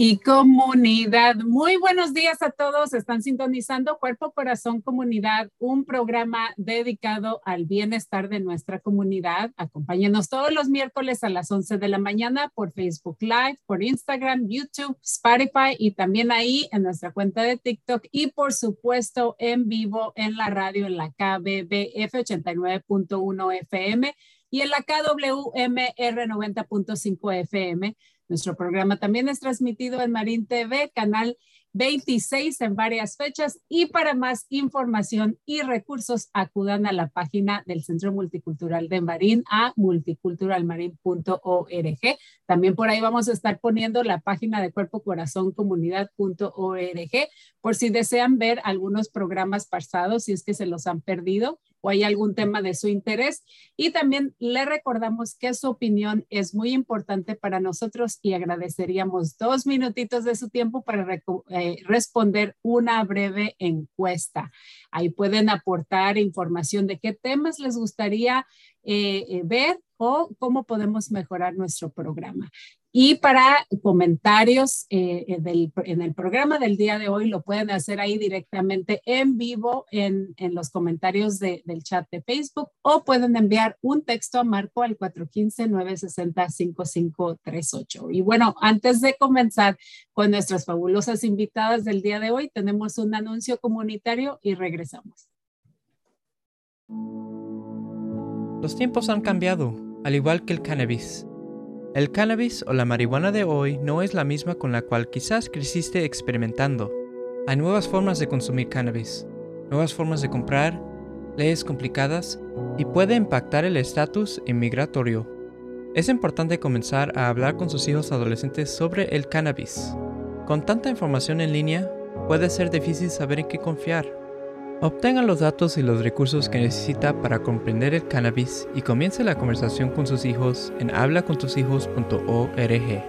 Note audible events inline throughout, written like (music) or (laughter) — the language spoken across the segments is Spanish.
y comunidad. Muy buenos días a todos. Están sintonizando Cuerpo, Corazón, Comunidad, un programa dedicado al bienestar de nuestra comunidad. Acompáñenos todos los miércoles a las 11 de la mañana por Facebook Live, por Instagram, YouTube, Spotify y también ahí en nuestra cuenta de TikTok y por supuesto en vivo en la radio en la KBBF 89.1 FM y en la KWMR 90.5 FM. Nuestro programa también es transmitido en Marín TV, canal 26 en varias fechas y para más información y recursos acudan a la página del Centro Multicultural de Marín a multiculturalmarin.org. También por ahí vamos a estar poniendo la página de cuerpo corazón comunidad.org por si desean ver algunos programas pasados, si es que se los han perdido o hay algún tema de su interés. Y también le recordamos que su opinión es muy importante para nosotros y agradeceríamos dos minutitos de su tiempo para eh, responder una breve encuesta. Ahí pueden aportar información de qué temas les gustaría eh, eh, ver o cómo podemos mejorar nuestro programa. Y para comentarios eh, del, en el programa del día de hoy lo pueden hacer ahí directamente en vivo en, en los comentarios de, del chat de Facebook o pueden enviar un texto a Marco al 415-960-5538. Y bueno, antes de comenzar con nuestras fabulosas invitadas del día de hoy, tenemos un anuncio comunitario y regresamos. Los tiempos han cambiado, al igual que el cannabis. El cannabis o la marihuana de hoy no es la misma con la cual quizás creciste experimentando. Hay nuevas formas de consumir cannabis, nuevas formas de comprar, leyes complicadas y puede impactar el estatus inmigratorio. Es importante comenzar a hablar con sus hijos adolescentes sobre el cannabis. Con tanta información en línea, puede ser difícil saber en qué confiar. Obtenga los datos y los recursos que necesita para comprender el cannabis y comience la conversación con sus hijos en hablacontushijos.org.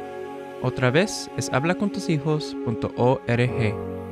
Otra vez es hablacontushijos.org.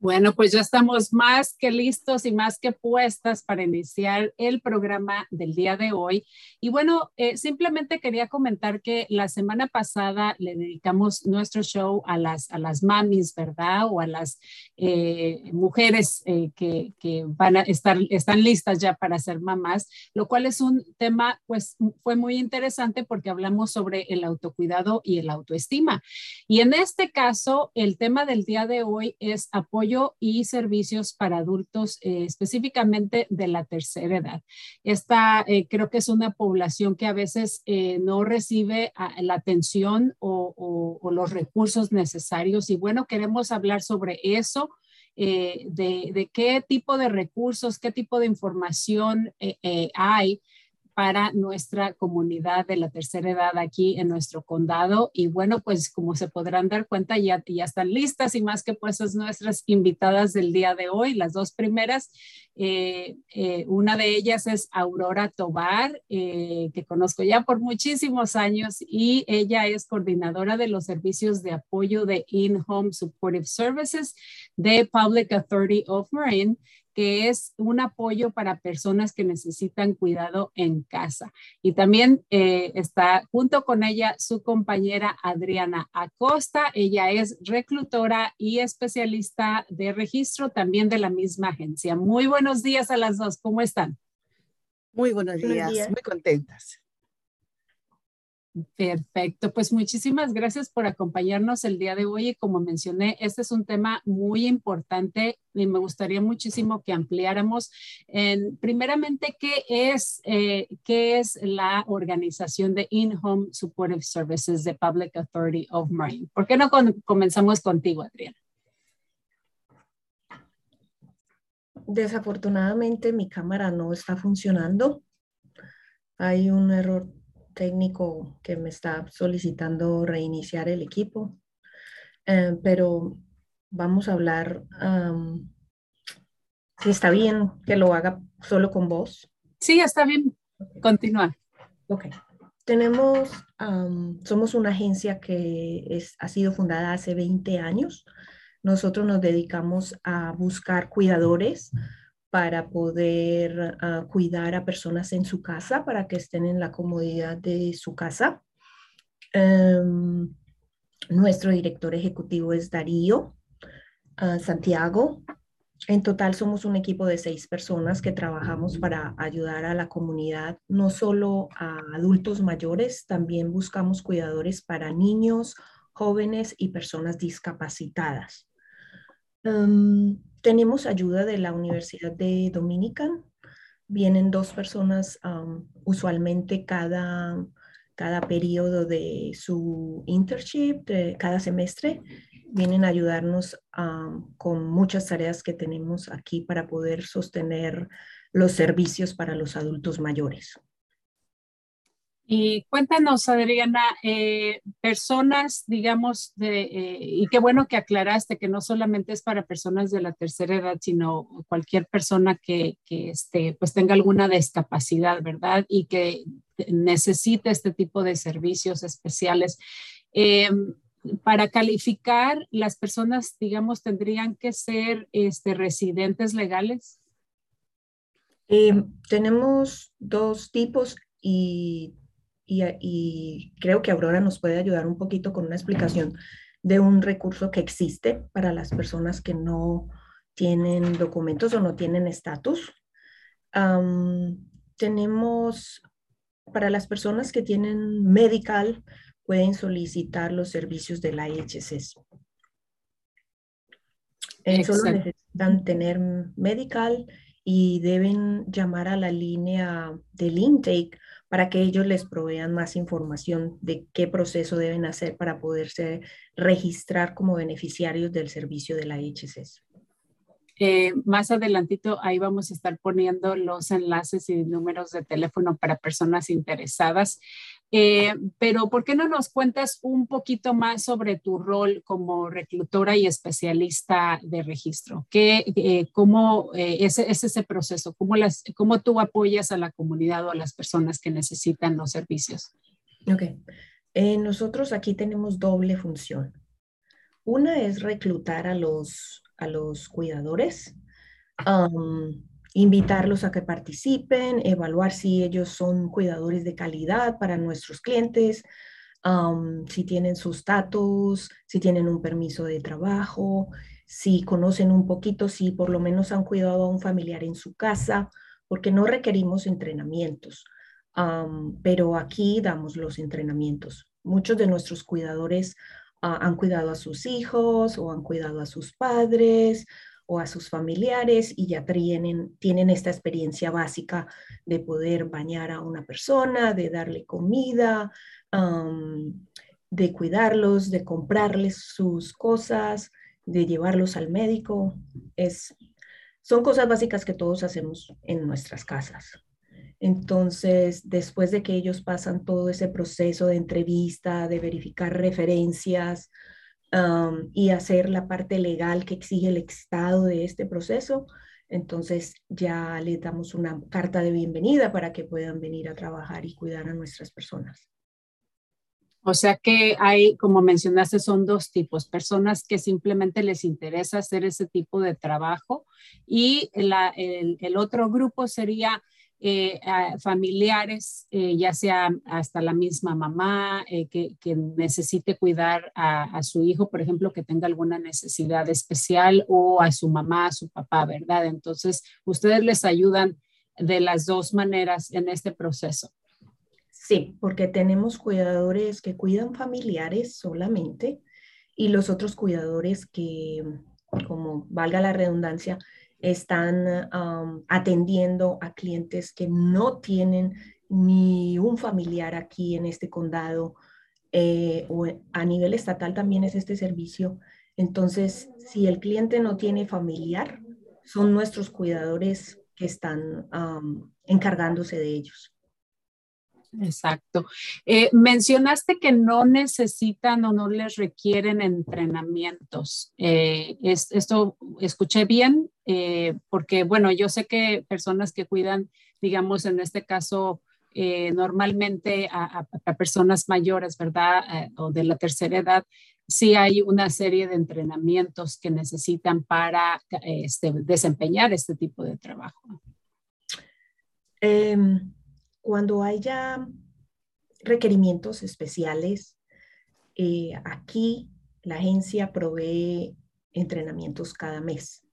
Bueno, pues ya estamos más que listos y más que puestas para iniciar el programa del día de hoy. Y bueno, eh, simplemente quería comentar que la semana pasada le dedicamos nuestro show a las, a las mamis, ¿verdad? O a las eh, mujeres eh, que, que, van a estar, están listas ya para ser mamás, lo cual es un tema, pues fue muy interesante porque hablamos sobre el autocuidado y el autoestima. Y en este caso, el tema del día de hoy es apoyo y servicios para adultos, eh, específicamente de la tercera edad. Esta eh, creo que es una población que a veces eh, no recibe la atención o, los recursos necesarios. Y bueno, queremos hablar sobre eso. eh, de, qué tipo de recursos, qué tipo de información hay para nuestra comunidad de la tercera edad aquí en nuestro condado. Y bueno, pues como se podrán dar cuenta, ya, ya están listas y más que pues nuestras invitadas del día de hoy, las dos primeras. Eh, eh, una de ellas es Aurora Tobar, eh, que conozco ya por muchísimos años y ella es coordinadora de los servicios de apoyo de In-Home Supportive Services de Public Authority of Marine que es un apoyo para personas que necesitan cuidado en casa. Y también eh, está junto con ella su compañera Adriana Acosta. Ella es reclutora y especialista de registro también de la misma agencia. Muy buenos días a las dos. ¿Cómo están? Muy buenos días, muy contentas. Perfecto, pues muchísimas gracias por acompañarnos el día de hoy. Y como mencioné, este es un tema muy importante y me gustaría muchísimo que ampliáramos en, primeramente, ¿qué es, eh, qué es la organización de In-Home Supportive Services de Public Authority of Marine? ¿Por qué no comenzamos contigo, Adriana? Desafortunadamente mi cámara no está funcionando. Hay un error técnico que me está solicitando reiniciar el equipo, eh, pero vamos a hablar, si está bien que lo haga solo con voz. Sí, está bien. Continúa. Ok. Tenemos, somos una agencia que es, ha sido fundada hace 20 años. Nosotros nos dedicamos a buscar cuidadores para poder ah, cuidar a personas en su casa, para que estén en la comodidad de su casa. Em, nuestro director ejecutivo es Darío ah, Santiago. En total somos un equipo de seis personas que trabajamos para ayudar a la comunidad, no solo a adultos mayores, también buscamos cuidadores para niños, jóvenes y personas discapacitadas. Em, tenemos ayuda de la Universidad de Dominican. Vienen dos personas usualmente cada, cada periodo de su internship, de cada semestre. Vienen a ayudarnos con muchas tareas que tenemos aquí para poder sostener los servicios para los adultos mayores. Y cuéntanos, Adriana, eh, personas, digamos, eh, y qué bueno que aclaraste que no solamente es para personas de la tercera edad, sino cualquier persona que, que este, pues tenga alguna discapacidad, ¿verdad? Y que necesite este tipo de servicios especiales. Eh, para calificar, las personas, digamos, tendrían que ser este, residentes legales. tenemos dos tipos y y, creo que Aurora nos puede ayudar un poquito con una explicación de un recurso que existe para las personas que no tienen documentos o no tienen estatus. tenemos, para las personas que tienen medical, pueden solicitar los servicios de la IHSS. Solo necesitan tener medical y deben llamar a la línea del intake para que ellos les provean más información de qué proceso deben hacer para poderse registrar como beneficiarios del servicio de la HSS. Eh, más adelantito ahí vamos a estar poniendo los enlaces y números de teléfono para personas interesadas. Eh, pero ¿por qué no nos cuentas un poquito más sobre tu rol como reclutora y especialista de registro? ¿Qué, eh, ¿Cómo es, ese proceso? ¿Cómo, las, ¿Cómo tú apoyas a la comunidad o a las personas que necesitan los servicios? Ok. nosotros aquí tenemos doble función. Una es reclutar a los a los cuidadores, invitarlos a que participen, evaluar si ellos son cuidadores de calidad para nuestros clientes, si tienen su estatus, si tienen un permiso de trabajo, si conocen un poquito, si por lo menos han cuidado a un familiar en su casa, porque no requerimos entrenamientos, pero aquí damos los entrenamientos. Muchos de nuestros cuidadores han cuidado a sus hijos o han cuidado a sus padres o a sus familiares y ya tienen, tienen esta experiencia básica de poder bañar a una persona, de darle comida, de cuidarlos, de comprarles sus cosas, de llevarlos al médico. es, son cosas básicas que todos hacemos en nuestras casas. Entonces, después de que ellos pasan todo ese proceso de entrevista, de verificar referencias y hacer la parte legal que exige el Estado de este proceso, entonces ya les damos una carta de bienvenida para que puedan venir a trabajar y cuidar a nuestras personas. O sea que hay, como mencionaste, son dos tipos, personas que simplemente les interesa hacer ese tipo de trabajo y el, otro grupo sería eh, familiares, eh, ya sea hasta la misma mamá eh, que, necesite cuidar a, a, su hijo, por ejemplo, que tenga alguna necesidad especial o a su mamá, a su papá, ¿verdad? Entonces, ustedes les ayudan de las dos maneras en este proceso. Sí, porque tenemos cuidadores que cuidan familiares solamente y los otros cuidadores que, como valga la redundancia, están atendiendo a clientes que no tienen ni un familiar aquí en este condado eh, o a nivel estatal también es este servicio. Entonces, si el cliente no tiene familiar, son nuestros cuidadores que están encargándose de ellos. Exacto. Eh, mencionaste que no necesitan o no les requieren entrenamientos. Eh, es, esto escuché bien, eh, porque bueno, yo sé que personas que cuidan, digamos, en este caso, normalmente a, personas mayores, ¿verdad? o de la tercera edad, sí hay una serie de entrenamientos que necesitan para este, desempeñar este tipo de trabajo. Em, cuando haya requerimientos especiales, eh, aquí la agencia provee entrenamientos cada mes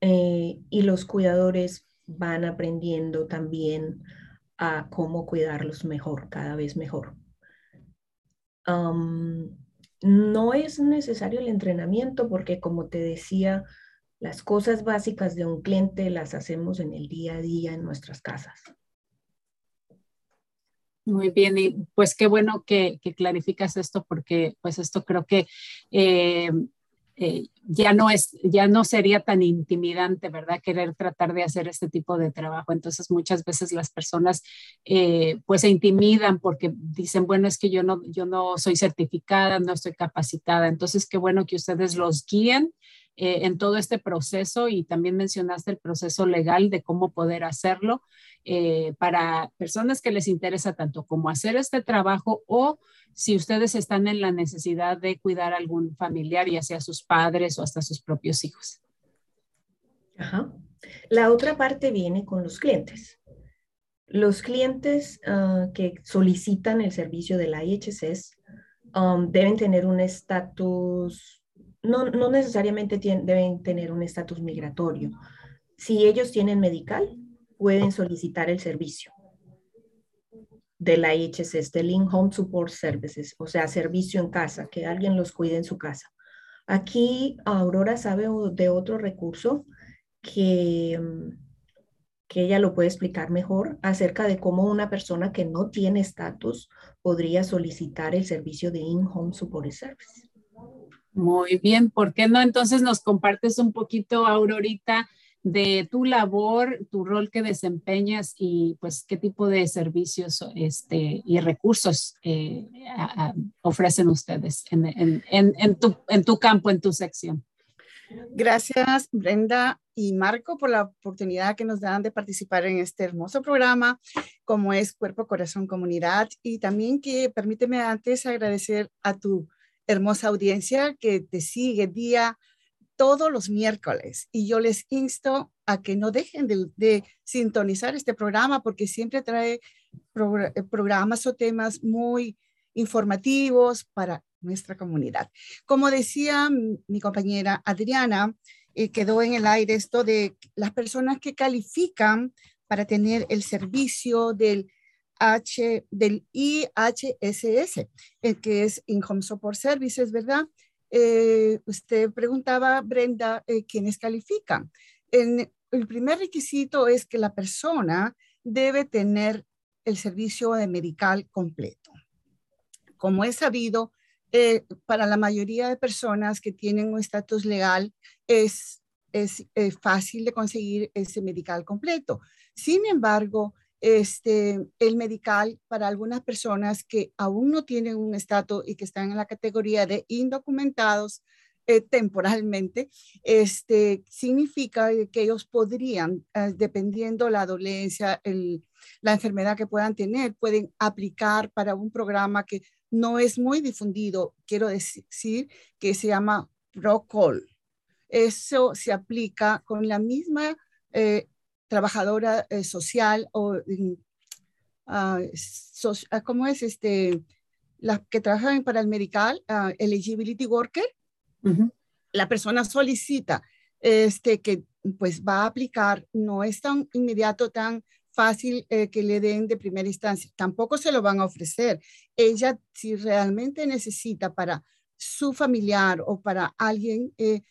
eh, y los cuidadores van aprendiendo también a cómo cuidarlos mejor, cada vez mejor. no es necesario el entrenamiento porque, como te decía, las cosas básicas de un cliente las hacemos en el día a día en nuestras casas. Muy bien, y pues qué bueno que, clarificas esto porque pues esto creo que eh, eh, ya no es, ya no sería tan intimidante, ¿verdad? Querer tratar de hacer este tipo de trabajo. Entonces muchas veces las personas eh, pues se intimidan porque dicen, bueno, es que yo no, yo no soy certificada, no estoy capacitada. Entonces qué bueno que ustedes los guíen eh, en todo este proceso y también mencionaste el proceso legal de cómo poder hacerlo eh, para personas que les interesa tanto como hacer este trabajo o si ustedes están en la necesidad de cuidar a algún familiar, ya sea sus padres o hasta sus propios hijos. Ajá. La otra parte viene con los clientes. Los clientes ah, que solicitan el servicio de la IHSS um, deben tener un estatus no, necesariamente deben tener un estatus migratorio. Si ellos tienen medical, pueden solicitar el servicio de la IHSS, del In-Home Support Services, o sea, servicio en casa, que alguien los cuide en su casa. Aquí Aurora sabe de otro recurso que, que ella lo puede explicar mejor acerca de cómo una persona que no tiene estatus podría solicitar el servicio de In-Home Support Services. Muy bien, ¿por qué no? Entonces nos compartes un poquito, Aurorita, de tu labor, tu rol que desempeñas y pues qué tipo de servicios este, y recursos eh, ofrecen ustedes en, tu, en tu campo, en tu sección. Gracias, Brenda y Marco, por la oportunidad que nos dan de participar en este hermoso programa, como es Cuerpo, Corazón, Comunidad. Y también que permíteme antes agradecer a tu hermosa audiencia que te sigue día todos los miércoles y yo les insto a que no dejen de, sintonizar este programa porque siempre trae eh, programas o temas muy informativos para nuestra comunidad. Como decía mi compañera Adriana, eh, quedó en el aire esto de las personas que califican para tener el servicio del H, del IHSS, el que es In-Home Support Services, ¿verdad? Eh, usted preguntaba, Brenda, eh, ¿quiénes califican? El primer requisito es que la persona debe tener el servicio de medical completo. Como es sabido, eh, para la mayoría de personas que tienen un estatus legal, es es fácil de conseguir ese medical completo. Sin embargo, este, el medical para algunas personas que aún no tienen un estatus y que están en la categoría de indocumentados eh, temporalmente, este, significa que ellos podrían, eh, dependiendo la dolencia, la enfermedad que puedan tener, pueden aplicar para un programa que no es muy difundido, quiero decir, que se llama ProCall. Eso se aplica con la misma eh, trabajadora eh, social o, uh, ¿cómo es este? Las que trabajan para el medical, uh, eligibility worker, la persona solicita este, que pues va a aplicar, no es tan inmediato, tan fácil eh, que le den de primera instancia. Tampoco se lo van a ofrecer. Ella, si realmente necesita para su familiar o para alguien, eh,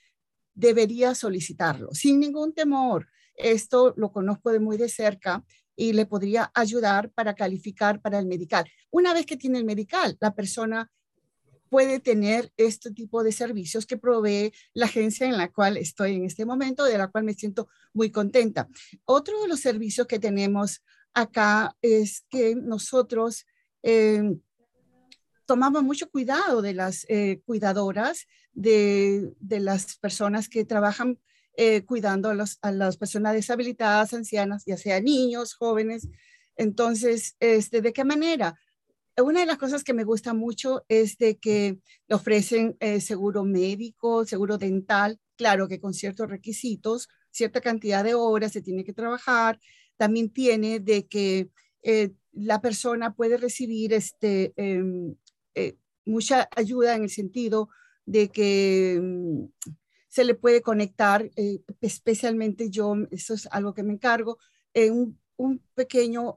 debería solicitarlo sin ningún temor. Esto lo conozco de muy de cerca y le podría ayudar para calificar para el medical. Una vez que tiene el medical, la persona puede tener este tipo de servicios que provee la agencia en la cual estoy en este momento, de la cual me siento muy contenta. Otro de los servicios que tenemos acá es que nosotros eh, tomamos mucho cuidado de las eh, cuidadoras, de, de, las personas que trabajan eh, cuidando a, los, a, las personas deshabilitadas, ancianas, ya sea niños, jóvenes. Entonces, este, ¿de qué manera? Una de las cosas que me gusta mucho es de que ofrecen eh, seguro médico, seguro dental, claro que con ciertos requisitos, cierta cantidad de horas se tiene que trabajar. También tiene de que eh, la persona puede recibir este, em, mucha ayuda en el sentido de que em, se le puede conectar, eh, especialmente yo, eso es algo que me encargo, en un, pequeño,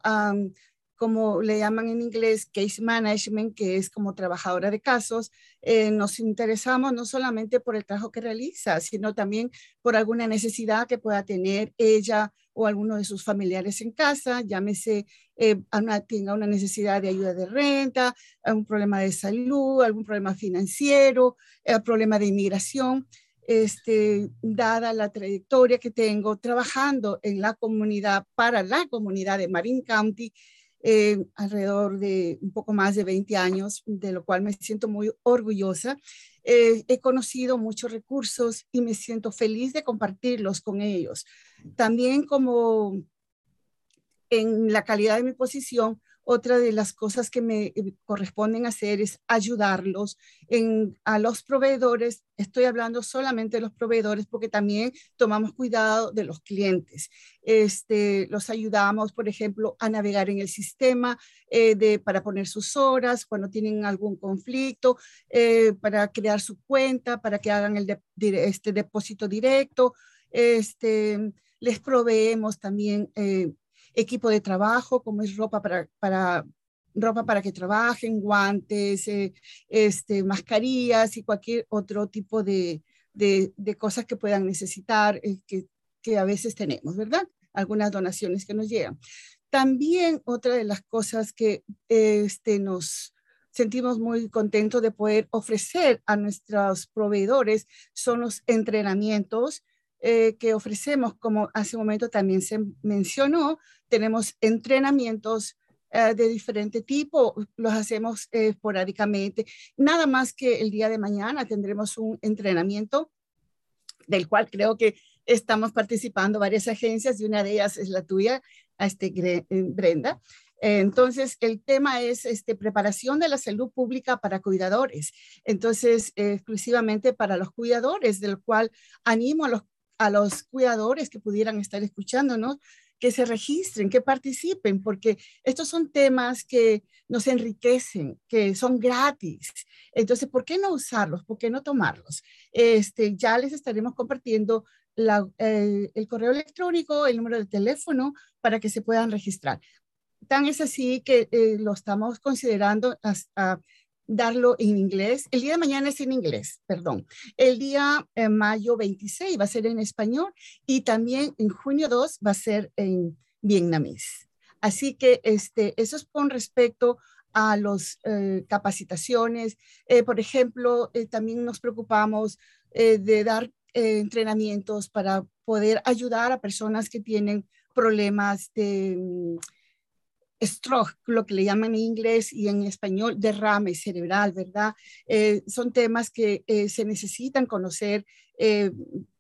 como le llaman en inglés, case management, que es como trabajadora de casos. Eh, nos interesamos no solamente por el trabajo que realiza, sino también por alguna necesidad que pueda tener ella o alguno de sus familiares en casa, llámese eh, tenga una necesidad de ayuda de renta, un problema de salud, algún problema financiero, eh, problema de inmigración este, dada la trayectoria que tengo trabajando en la comunidad, para la comunidad de Marin County, eh, alrededor de un poco más de 20 años, de lo cual me siento muy orgullosa. Eh, he conocido muchos recursos y me siento feliz de compartirlos con ellos. También como en la calidad de mi posición, otra de las cosas que me eh, corresponden hacer es ayudarlos en, a los proveedores. Estoy hablando solamente de los proveedores porque también tomamos cuidado de los clientes. Este, los ayudamos, por ejemplo, a navegar en el sistema eh, de, para poner sus horas cuando tienen algún conflicto, eh, para crear su cuenta, para que hagan el este depósito directo. Este, les proveemos también equipo de trabajo, como es ropa para, para, ropa para que trabajen, guantes, eh, este, mascarillas y cualquier otro tipo de, de, cosas que puedan necesitar, eh, que, que, a veces tenemos, ¿verdad? Algunas donaciones que nos llegan. También otra de las cosas que este, nos sentimos muy contentos de poder ofrecer a nuestros proveedores son los entrenamientos eh, que ofrecemos, como hace un momento también se mencionó, tenemos entrenamientos eh, de diferente tipo, los hacemos eh, esporádicamente. Nada más que el día de mañana tendremos un entrenamiento del cual creo que estamos participando varias agencias y una de ellas es la tuya, este, Brenda. Entonces, el tema es este, preparación de la salud pública para cuidadores. Entonces, exclusivamente para los cuidadores, del cual animo a los a los cuidadores que pudieran estar escuchándonos, que se registren, que participen, porque estos son temas que nos enriquecen, que son gratis. Entonces, ¿por qué no usarlos? ¿Por qué no tomarlos? Este, ya les estaremos compartiendo el correo electrónico, el número de teléfono para que se puedan registrar. Tan es así que eh, lo estamos considerando hasta darlo en inglés. El día de mañana es en inglés, perdón. El día eh, mayo 26 va a ser en español y también en junio 2 va a ser en vietnamés. Así que este, eso es con respecto a las eh, capacitaciones. Eh, por ejemplo, también nos preocupamos de dar entrenamientos para poder ayudar a personas que tienen problemas de mm, stroke, lo que le llaman en inglés y en español derrame cerebral, ¿verdad? Eh, son temas que eh, se necesitan conocer, eh,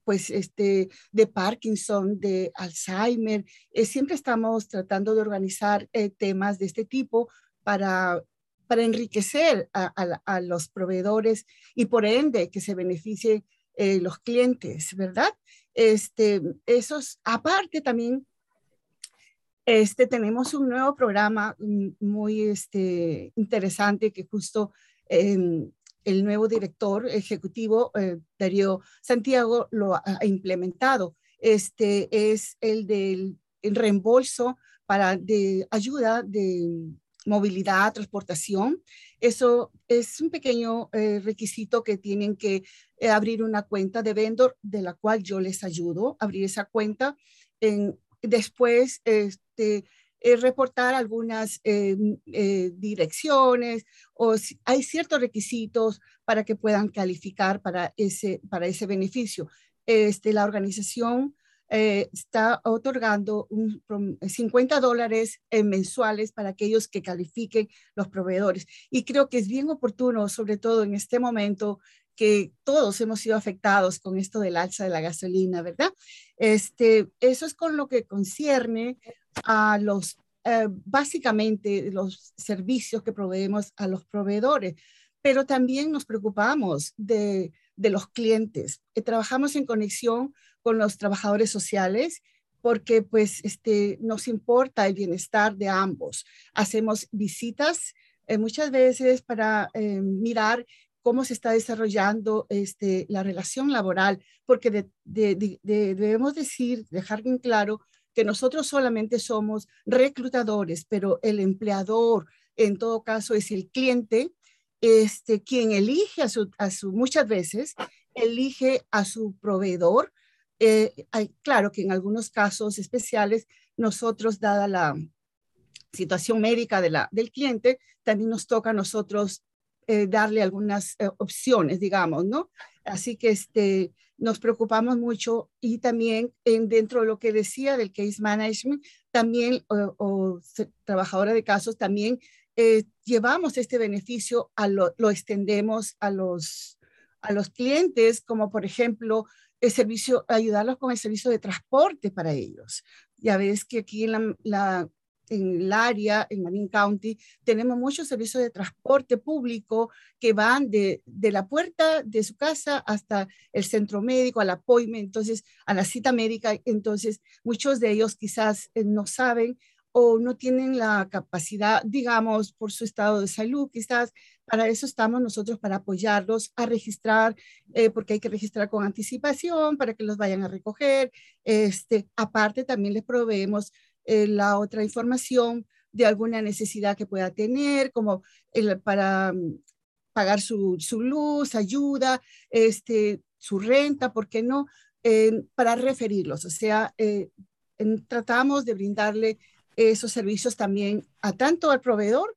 pues, este, de Parkinson, de Alzheimer. siempre estamos tratando de organizar temas de este tipo para, para enriquecer a, a, los proveedores y por ende que se beneficie los clientes, ¿verdad? Este, esos, aparte también este, tenemos un nuevo programa mm, muy este, interesante que justo em, el nuevo director ejecutivo, eh, Santiago, lo ha implementado. Este es el del reembolso para de ayuda de movilidad, transportación. Eso es un pequeño eh, requisito que tienen que eh, abrir una cuenta de vendor de la cual yo les ayudo a abrir esa cuenta. En, después, este, eh, reportar algunas eh, eh, direcciones o si hay ciertos requisitos para que puedan calificar para ese, para ese beneficio. Este, la organización está otorgando un, 50 dólares mensuales para aquellos que califiquen los proveedores. Y creo que es bien oportuno, sobre todo en este momento, que todos hemos sido afectados con esto del alza de la gasolina, ¿verdad? Este, eso es con lo que concierne a los, eh, básicamente, los servicios que proveemos a los proveedores, pero también nos preocupamos de, de los clientes. Eh, trabajamos en conexión con los trabajadores sociales porque pues este, nos importa el bienestar de ambos. Hacemos visitas eh, muchas veces para mirar cómo se está desarrollando este, la relación laboral, porque debemos decir, dejar bien claro que nosotros solamente somos reclutadores, pero el empleador en todo caso es el cliente, este, quien elige a su, muchas veces, elige a su proveedor. Eh, hay, claro que en algunos casos especiales, nosotros, dada la situación médica de del cliente, también nos toca a nosotros eh, darle algunas eh, opciones, digamos, ¿no? Así que este, nos preocupamos mucho y también en, dentro de lo que decía del case management, también, o, trabajadora de casos, también eh, llevamos este beneficio, a lo, extendemos a los, a los clientes, como por ejemplo, el servicio, ayudarlos con el servicio de transporte para ellos. Ya ves que aquí en la en el área, en Marin County, tenemos muchos servicios de transporte público que van de, de, la puerta de su casa hasta el centro médico, al apoyo, entonces a la cita médica. Entonces, muchos de ellos quizás eh, no saben o no tienen la capacidad, digamos, por su estado de salud, quizás para eso estamos nosotros, para apoyarlos a registrar, eh, porque hay que registrar con anticipación para que los vayan a recoger. Este, aparte, también les proveemos eh, la otra información de alguna necesidad que pueda tener, como el, para mm, pagar su, su, luz, ayuda, este, su renta, ¿por qué no? para referirlos. O sea, eh, tratamos de brindarle esos servicios también a tanto al proveedor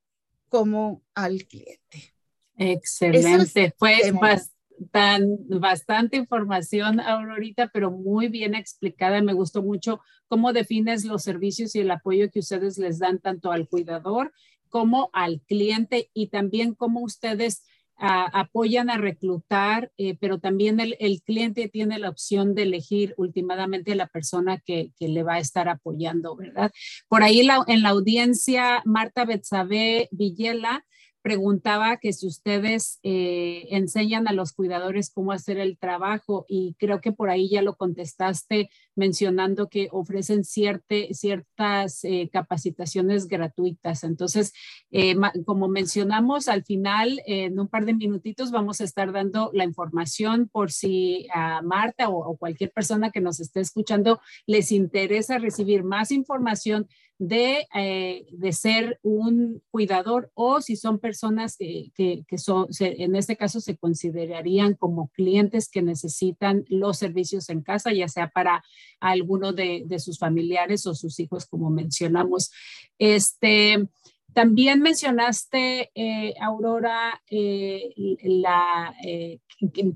como al cliente. Excelente. Fue más tan bastante información, Aurorita, pero muy bien explicada. Me gustó mucho cómo defines los servicios y el apoyo que ustedes les dan tanto al cuidador como al cliente y también cómo ustedes ah, apoyan a reclutar, eh, pero también el, cliente tiene la opción de elegir últimamente la persona que, le va a estar apoyando, ¿verdad? Por ahí en la audiencia, Marta Betsabe Villela preguntaba que si ustedes eh, enseñan a los cuidadores cómo hacer el trabajo y creo que por ahí ya lo contestaste mencionando que ofrecen ciertas eh, capacitaciones gratuitas. Entonces, eh, como mencionamos, al final, en un par de minutitos vamos a estar dando la información por si a Marta o cualquier persona que nos esté escuchando les interesa recibir más información de, eh, de, ser un cuidador o si son personas que, que, son, en este caso se considerarían como clientes que necesitan los servicios en casa, ya sea para alguno de, de sus familiares o sus hijos, como mencionamos. Este, También mencionaste, eh, Aurora, eh, la, eh,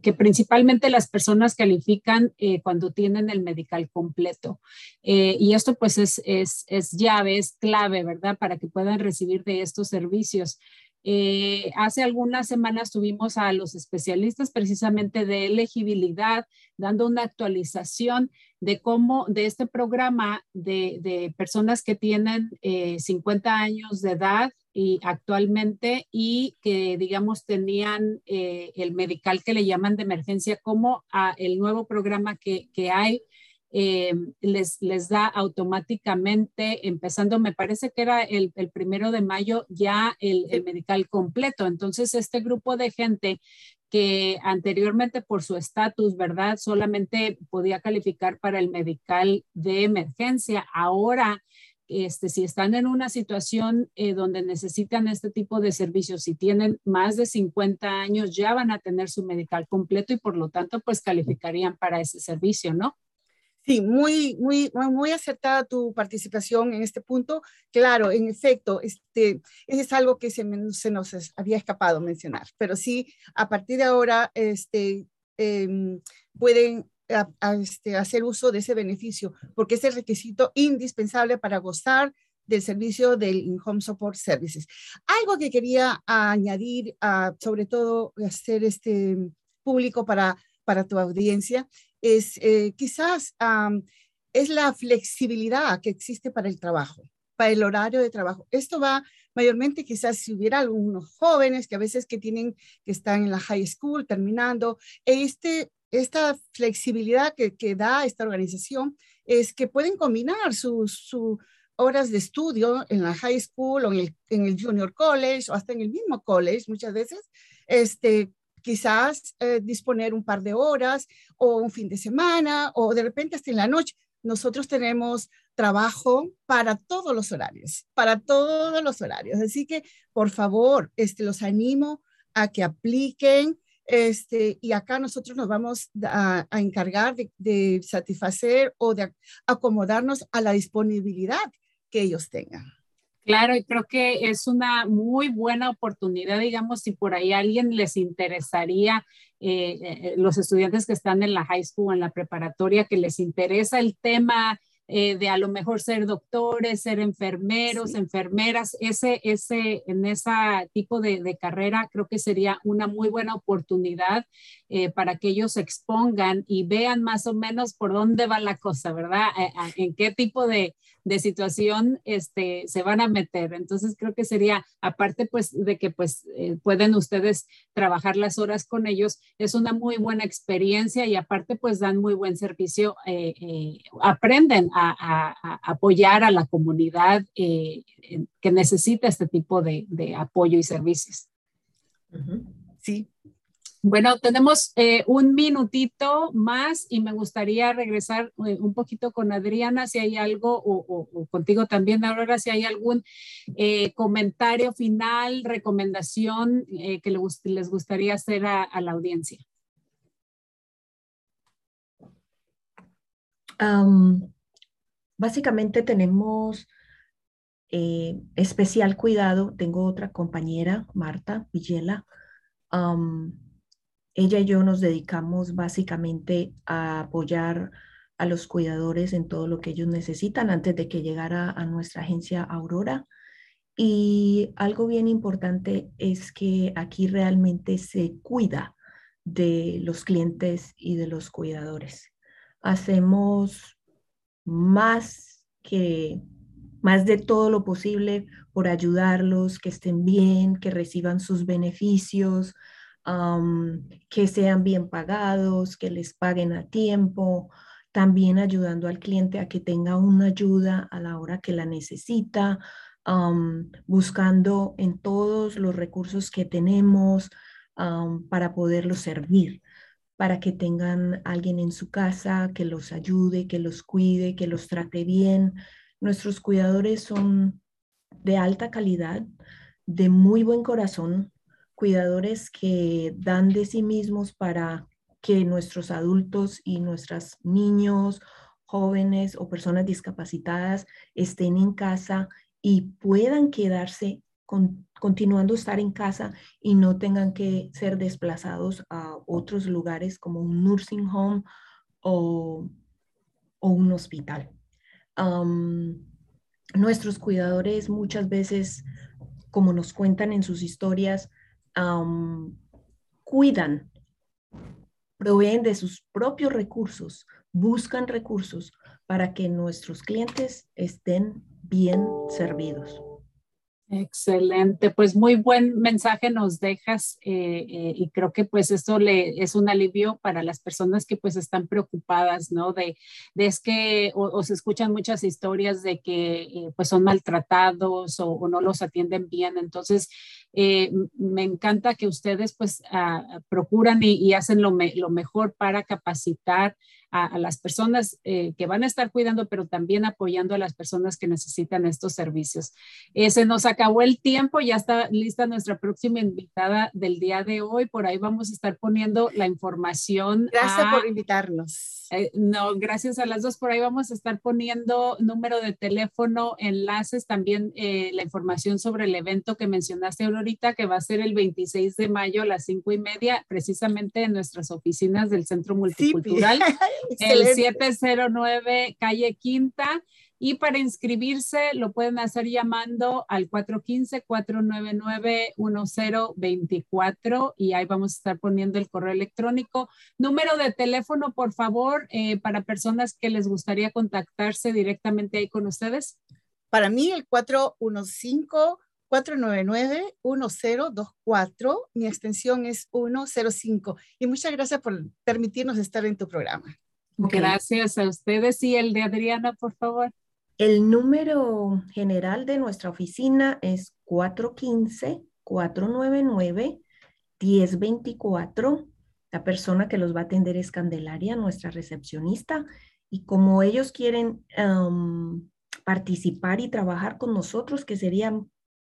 que, principalmente las personas califican cuando tienen el medical completo. y esto pues es, es, es llave, es clave, ¿verdad? Para que puedan recibir de estos servicios. Eh, hace algunas semanas tuvimos a los especialistas precisamente de elegibilidad dando una actualización de cómo de este programa de, personas que tienen 50 eh, años de edad y actualmente y que digamos tenían eh, el medical que le llaman de emergencia como a el nuevo programa que, que hay eh, les, les da automáticamente, empezando, me parece que era el, el primero de mayo, ya el, el medical completo. Entonces, este grupo de gente que anteriormente por su estatus, ¿verdad? Solamente podía calificar para el medical de emergencia. Ahora, este, si están en una situación eh, donde necesitan este tipo de servicios, si tienen más de 50 años, ya van a tener su medical completo y por lo tanto, pues calificarían para ese servicio, ¿no? Sí, muy, muy, muy acertada tu participación en este punto. Claro, en efecto, este, es algo que se, se nos había escapado mencionar, pero sí, a partir de ahora, este, em, pueden este, hacer uso de ese beneficio, porque es el requisito indispensable para gozar del servicio del In-Home Support Services. Algo que quería añadir, sobre todo hacer este público para, para tu audiencia, es eh, quizás es la flexibilidad que existe para el trabajo, para el horario de trabajo. Esto va mayormente quizás si hubiera algunos jóvenes que a veces que tienen, que están en la high school terminando, este, esta flexibilidad que, que da esta organización es que pueden combinar sus horas de estudio en la high school o en el, en el junior college o hasta en el mismo college muchas veces, este, quizás eh, disponer un par de horas o un fin de semana o de repente hasta en la noche. Nosotros tenemos trabajo para todos los horarios, para todos los horarios. Así que, por favor, este, los animo a que apliquen. Este, y acá nosotros nos vamos a, encargar de, de satisfacer o de acomodarnos a la disponibilidad que ellos tengan. Claro, y creo que es una muy buena oportunidad, digamos, si por ahí alguien les interesaría, eh, eh, los estudiantes que están en la high school, en la preparatoria, que les interesa el tema eh, de a lo mejor ser doctores, ser enfermeros, enfermeras, ese, ese, en ese tipo de, carrera creo que sería una muy buena oportunidad eh, para que ellos se expongan y vean más o menos por dónde va la cosa, ¿verdad? Eh, en qué tipo de, de situación este, se van a meter. Entonces creo que sería, aparte pues de que pues pueden ustedes trabajar las horas con ellos, es una muy buena experiencia y aparte pues dan muy buen servicio, aprenden a, apoyar a la comunidad eh, que necesita este tipo de, apoyo y servicios. Sí. Bueno, tenemos eh, un minutito más y me gustaría regresar eh, un poquito con Adriana, si hay algo, o, contigo también, Aurora, si hay algún comentario final, recomendación que les gustaría hacer a la audiencia. Básicamente tenemos eh, especial cuidado. Tengo otra compañera, Marta Villela. ella y yo nos dedicamos básicamente a apoyar a los cuidadores en todo lo que ellos necesitan antes de que llegara a nuestra agencia Aurora. Y algo bien importante es que aquí realmente se cuida de los clientes y de los cuidadores. Hacemos más que más de todo lo posible por ayudarlos, que estén bien, que reciban sus beneficios, que sean bien pagados, que les paguen a tiempo, también ayudando al cliente a que tenga una ayuda a la hora que la necesita, buscando en todos los recursos que tenemos para poderlos servir para que tengan alguien en su casa que los ayude, que los cuide, que los trate bien. Nuestros cuidadores son de alta calidad, de muy buen corazón, cuidadores que dan de sí mismos para que nuestros adultos y nuestros niños, jóvenes o personas discapacitadas estén en casa y puedan quedarse con, continuando estar en casa y no tengan que ser desplazados a otros lugares como un nursing home o un hospital. nuestros cuidadores muchas veces, como nos cuentan en sus historias, cuidan, proveen de sus propios recursos, buscan recursos para que nuestros clientes estén bien servidos. Excelente, pues muy buen mensaje nos dejas eh, eh, y creo que pues esto le es un alivio para las personas que pues están preocupadas, ¿no? De, de es que o, se escuchan muchas historias de que eh, pues son maltratados o, no los atienden bien, entonces me encanta que ustedes pues ah, procuran y, hacen lo, lo mejor para capacitar a, las personas eh, que van a estar cuidando, pero también apoyando a las personas que necesitan estos servicios. Eh, se nos acabó el tiempo, ya está lista nuestra próxima invitada del día de hoy. Por ahí vamos a estar poniendo la información. Gracias por invitarnos. Eh, no, gracias a las dos. Por ahí vamos a estar poniendo número de teléfono, enlaces, también la información sobre el evento que mencionaste ahorita, que va a ser el 26 de mayo a las cinco y media, precisamente en nuestras oficinas del Centro Multicultural. (laughs) el 709 calle Quinta. Y para inscribirse lo pueden hacer llamando al 415-499-1024 y ahí vamos a estar poniendo el correo electrónico. Número de teléfono, por favor, eh, para personas que les gustaría contactarse directamente ahí con ustedes. Para mí, el 415. 499-1024. Mi extensión es 105. Y muchas gracias por permitirnos estar en tu programa. Gracias a ustedes. Y el de Adriana, por favor. El número general de nuestra oficina es 415-499-1024. La persona que los va a atender es Candelaria, nuestra recepcionista. Y como ellos quieren participar y trabajar con nosotros, que sería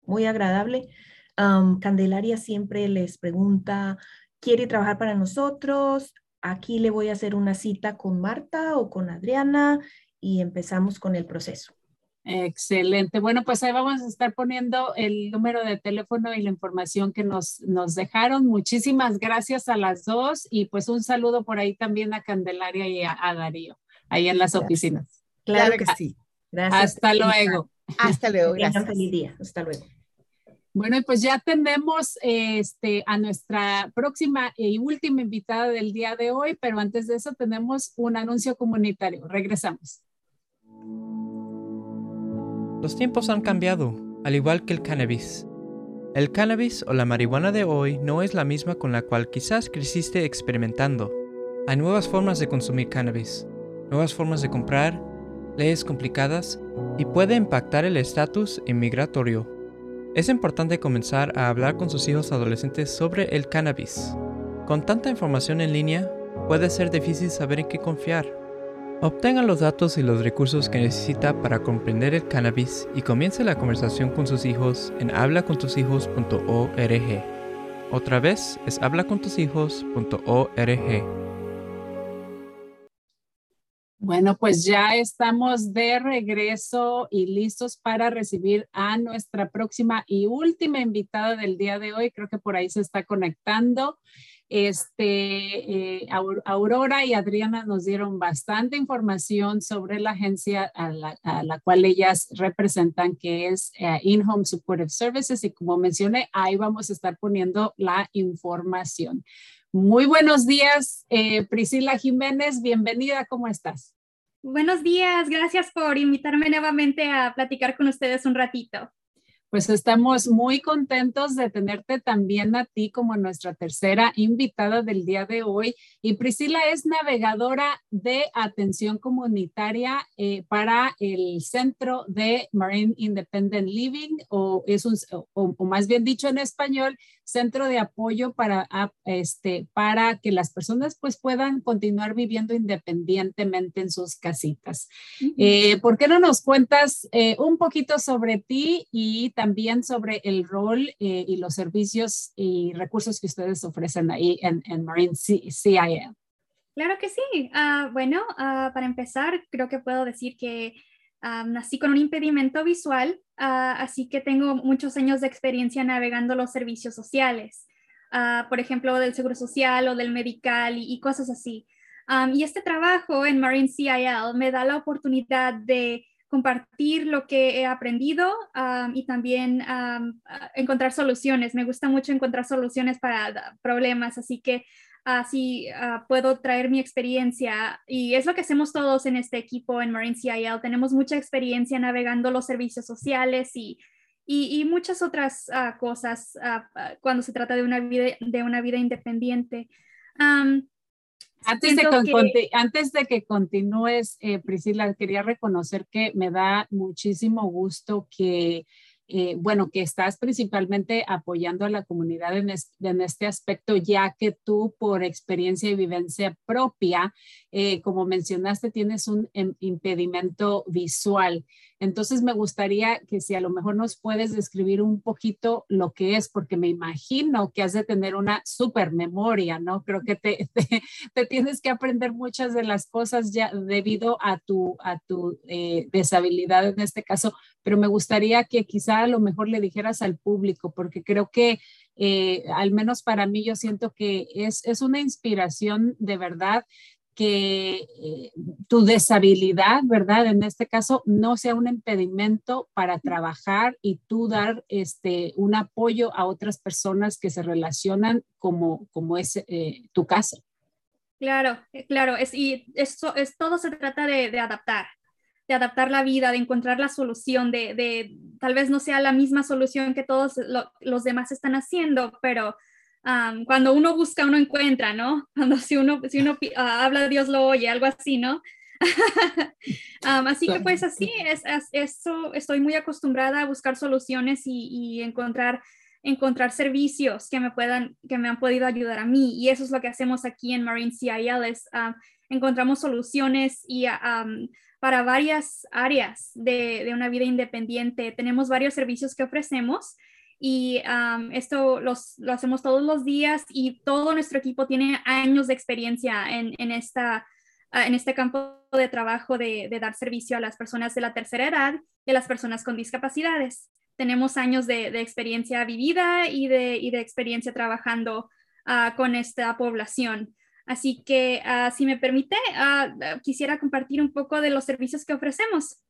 muy agradable, Candelaria siempre les pregunta, ¿quiere trabajar para nosotros? Aquí le voy a hacer una cita con Marta o con Adriana y empezamos con el proceso. Excelente. Bueno, pues ahí vamos a estar poniendo el número de teléfono y la información que nos, nos dejaron. Muchísimas gracias a las dos y pues un saludo por ahí también a Candelaria y a, Darío, ahí en las oficinas. Claro que sí. Gracias. Hasta luego. Hasta luego. Gracias. Feliz día. Hasta luego. Bueno, y pues ya tenemos este, a nuestra próxima y última invitada del día de hoy, pero antes de eso tenemos un anuncio comunitario. Regresamos. Los tiempos han cambiado, al igual que el cannabis. El cannabis o la marihuana de hoy no es la misma con la cual quizás creciste experimentando. Hay nuevas formas de consumir cannabis, nuevas formas de comprar, leyes complicadas y puede impactar el estatus inmigratorio es importante comenzar a hablar con sus hijos adolescentes sobre el cannabis. Con tanta información en línea, puede ser difícil saber en qué confiar. Obtengan los datos y los recursos que necesita para comprender el cannabis y comience la conversación con sus hijos en hablacontushijos.org. Otra vez es hablacontushijos.org. Bueno, pues ya estamos de regreso y listos para recibir a nuestra próxima y última invitada del día de hoy. Creo que por ahí se está conectando. Este, eh, Aurora y Adriana nos dieron bastante información sobre la agencia a la, cual ellas representan, que es eh, In-Home Supportive Services. Y como mencioné, ahí vamos a estar poniendo la información. Muy buenos días, eh, Priscila Jiménez, bienvenida, ¿cómo estás? Buenos días, gracias por invitarme nuevamente a platicar con ustedes un ratito. Pues estamos muy contentos de tenerte también a ti como nuestra tercera invitada del día de hoy. Y Priscila es navegadora de atención comunitaria eh, para el Centro de Marine Independent Living, o es un, o, más bien dicho en español, Centro de Apoyo para, este, para que las personas pues puedan continuar viviendo independientemente en sus casitas. Eh, ¿Por qué no nos cuentas eh, un poquito sobre ti y también sobre el rol eh, y los servicios y recursos que ustedes ofrecen ahí en, Marine CIM. Claro que sí. Ah, bueno, ah, para empezar, creo que puedo decir que nací con un impedimento visual, así que tengo muchos años de experiencia navegando los servicios sociales, por ejemplo, del Seguro Social o del Medical y, cosas así. y este trabajo en Marine CIL me da la oportunidad de compartir lo que he aprendido y también encontrar soluciones. Me gusta mucho encontrar soluciones para problemas, así que así ah, puedo traer mi experiencia y es lo que hacemos todos en este equipo en Marine CIL. Tenemos mucha experiencia navegando los servicios sociales y, y, muchas otras ah, cosas ah, cuando se trata de una vida, de una vida independiente. Antes, de que, antes de que continúes, eh, Priscila, quería reconocer que me da muchísimo gusto que eh, bueno, que estás principalmente apoyando a la comunidad en, este aspecto, ya que tú por experiencia y vivencia propia, eh, como mencionaste, tienes un em, impedimento visual. Entonces me gustaría que si a lo mejor nos puedes describir un poquito lo que es, porque me imagino que has de tener una super memoria, ¿no? Creo que (laughs) te, te, tienes que aprender muchas de las cosas ya debido a tu, a tu eh, deshabilidad en este caso, pero me gustaría que quizá a lo mejor le dijeras al público, porque creo que eh, al menos para mí yo siento que es, es una inspiración de verdad que eh, tu deshabilidad, ¿verdad? En este caso, no sea un impedimento para trabajar y tú dar este, un apoyo a otras personas que se relacionan como, como es eh, tu caso. Claro, eh, claro, es, y eso es, todo se trata de, adaptar, de adaptar la vida, de encontrar la solución, de, de tal vez no sea la misma solución que todos los demás están haciendo, pero cuando uno busca, uno encuentra, ¿no? (laughs) Cuando si uno, si uno uh, habla, Dios lo oye, algo así, ¿no? (laughs) así que pues así, es, eso, estoy muy acostumbrada a buscar soluciones y, encontrar, encontrar servicios que me puedan, que me han podido ayudar a mí. Y eso es lo que hacemos aquí en Marine CIL, es encontramos soluciones y para varias áreas de, de, una vida independiente. Tenemos varios servicios que ofrecemos y esto los, lo hacemos todos los días y todo nuestro equipo tiene años de experiencia en, en esta, ah, en este campo de trabajo de, de, dar servicio a las personas de la tercera edad y a las personas con discapacidades. Tenemos años de, de experiencia vivida y de, y de experiencia trabajando uh, con esta población. Así que, uh, si me permite, uh, quisiera compartir un poco de los servicios que ofrecemos.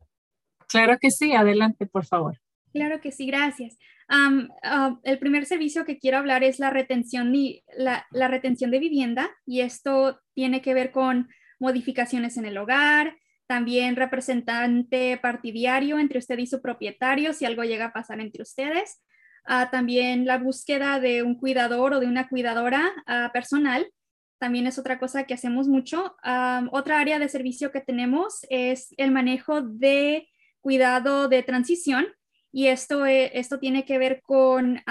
Claro que sí, adelante, por favor. Claro que sí, gracias. Ah, el primer servicio que quiero hablar es la retención, de vivienda y esto tiene que ver con modificaciones en el hogar, también representante partidario entre usted y su propietario si algo llega a pasar entre ustedes, ah, también la búsqueda de un cuidador o de una cuidadora ah, personal. También es otra cosa que hacemos mucho. otra área de servicio que tenemos es el manejo de cuidado de transición y esto, e, esto tiene que ver con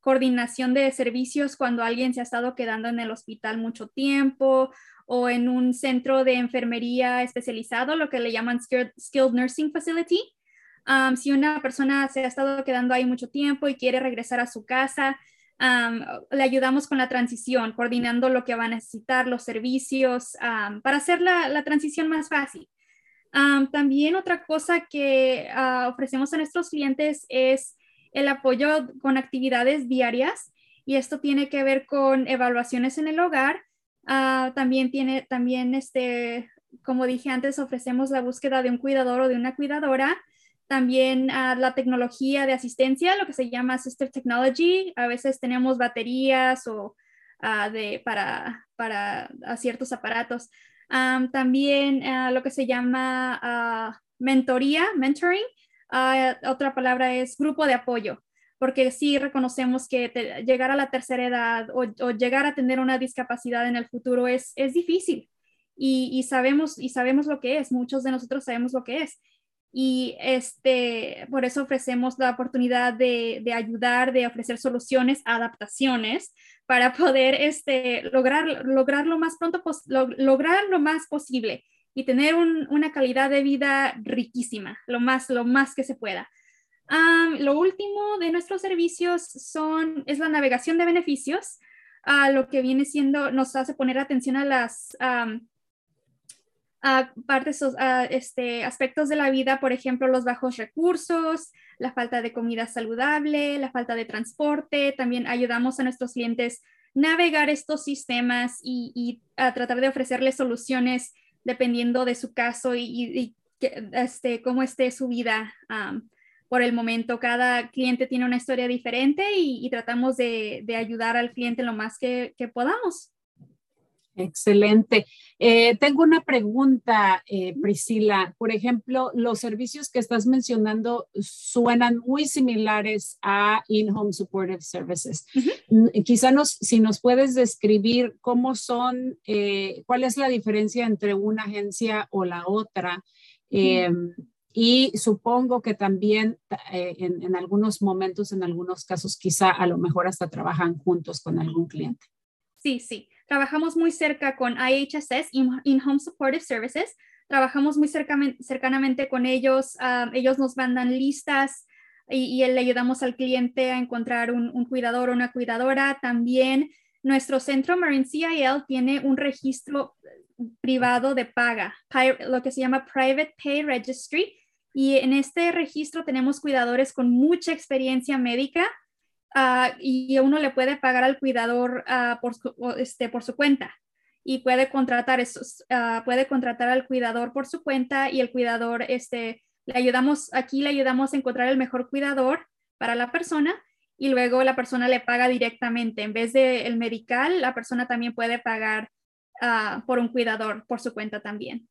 coordinación de servicios cuando alguien se ha estado quedando en el hospital mucho tiempo o en un centro de enfermería especializado, lo que le llaman Skilled, Nursing Facility. si una persona se ha estado quedando ahí mucho tiempo y quiere regresar a su casa, le ayudamos con la transición, coordinando lo que va a necesitar, los servicios, para hacer la, la transición más fácil también otra cosa que ah, ofrecemos a nuestros clientes es el apoyo con actividades diarias y esto tiene que ver con evaluaciones en el hogar. Ah, también tiene, también este, como dije antes, ofrecemos la búsqueda de un cuidador o de una cuidadora. También ah, la tecnología de asistencia, lo que se llama Assistive Technology. A veces tenemos baterías o de, para, para ciertos aparatos también ah, lo que se llama ah, mentoría, mentoring. Ah, otra palabra es grupo de apoyo, porque sí reconocemos que llegar a la tercera edad o, llegar a tener una discapacidad en el futuro es, es difícil y, y, sabemos, y sabemos lo que es, muchos de nosotros sabemos lo que es. Y este, por eso ofrecemos la oportunidad de, de ayudar, de ofrecer soluciones, adaptaciones para poder este, lograr, lograr lo más pronto, lograr lo más posible y tener una calidad de vida riquísima, lo más, lo más que se pueda. lo último de nuestros servicios son, es la navegación de beneficios, a lo que viene siendo, nos hace poner atención a las, partes, este, aspectos de la vida, por ejemplo, los bajos recursos, la falta de comida saludable, la falta de transporte. También ayudamos a nuestros clientes navegar estos sistemas y, a tratar de ofrecerles soluciones dependiendo de su caso y, este, cómo esté su vida por el momento. Cada cliente tiene una historia diferente y, tratamos de, ayudar al cliente lo más que podamos. Excelente. Eh, tengo una pregunta, eh, Priscila. Por ejemplo, los servicios que estás mencionando suenan muy similares a In-Home Supportive Services. Quizá nos, si nos puedes describir cómo son, eh, cuál es la diferencia entre una agencia o la otra. Y supongo que también en, en algunos momentos, en algunos casos, quizá a lo mejor hasta trabajan juntos con algún cliente. Sí, sí. Trabajamos muy cerca con IHSS, In-Home Supportive Services. Trabajamos muy cercanamente con ellos. ellos nos mandan listas y, le ayudamos al cliente a encontrar un, cuidador o una cuidadora. También nuestro centro Marine CIL tiene un registro privado de paga, lo que se llama Private Pay Registry. Y en este registro tenemos cuidadores con mucha experiencia médica Ah, y uno le puede pagar al cuidador ah, por, este, por su cuenta y puede contratar, esos, ah, puede contratar al cuidador por su cuenta y el cuidador, este, le ayudamos, aquí le ayudamos a encontrar el mejor cuidador para la persona y luego la persona le paga directamente. En vez de el medical, la persona también puede pagar por un cuidador por su cuenta también.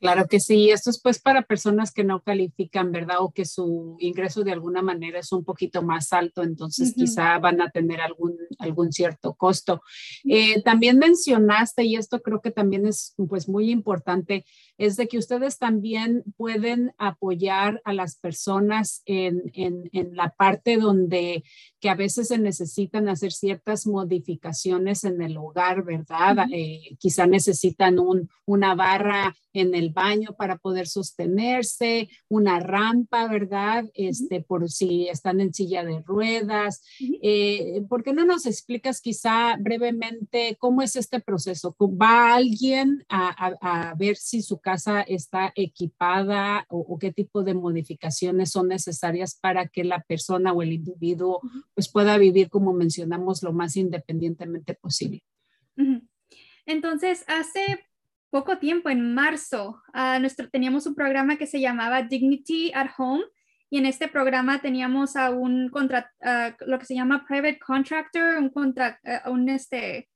Claro que sí, esto es pues para personas que no califican, ¿verdad? O que su ingreso de alguna manera es un poquito más alto, entonces quizá van a tener algún, algún cierto costo. Eh, también mencionaste, y esto creo que también es pues muy importante, es de que ustedes también pueden apoyar a las personas en, en, en la parte donde que a veces se necesitan hacer ciertas modificaciones en el hogar, ¿verdad? Eh, quizá necesitan un, una barra en el baño para poder sostenerse, una rampa, ¿verdad? Este, por si están en silla de ruedas. Eh, ¿Por qué no nos explicas quizá brevemente cómo es este proceso? ¿Va alguien a, a, ver si su casa está equipada o, qué tipo de modificaciones son necesarias para que la persona o el individuo pues pueda vivir, como mencionamos, lo más independientemente posible? Entonces, hace poco tiempo, en marzo, uh, nuestro, teníamos un programa que se llamaba Dignity at Home y en este programa teníamos a un contra, lo que se llama private contractor, un, contra, un este,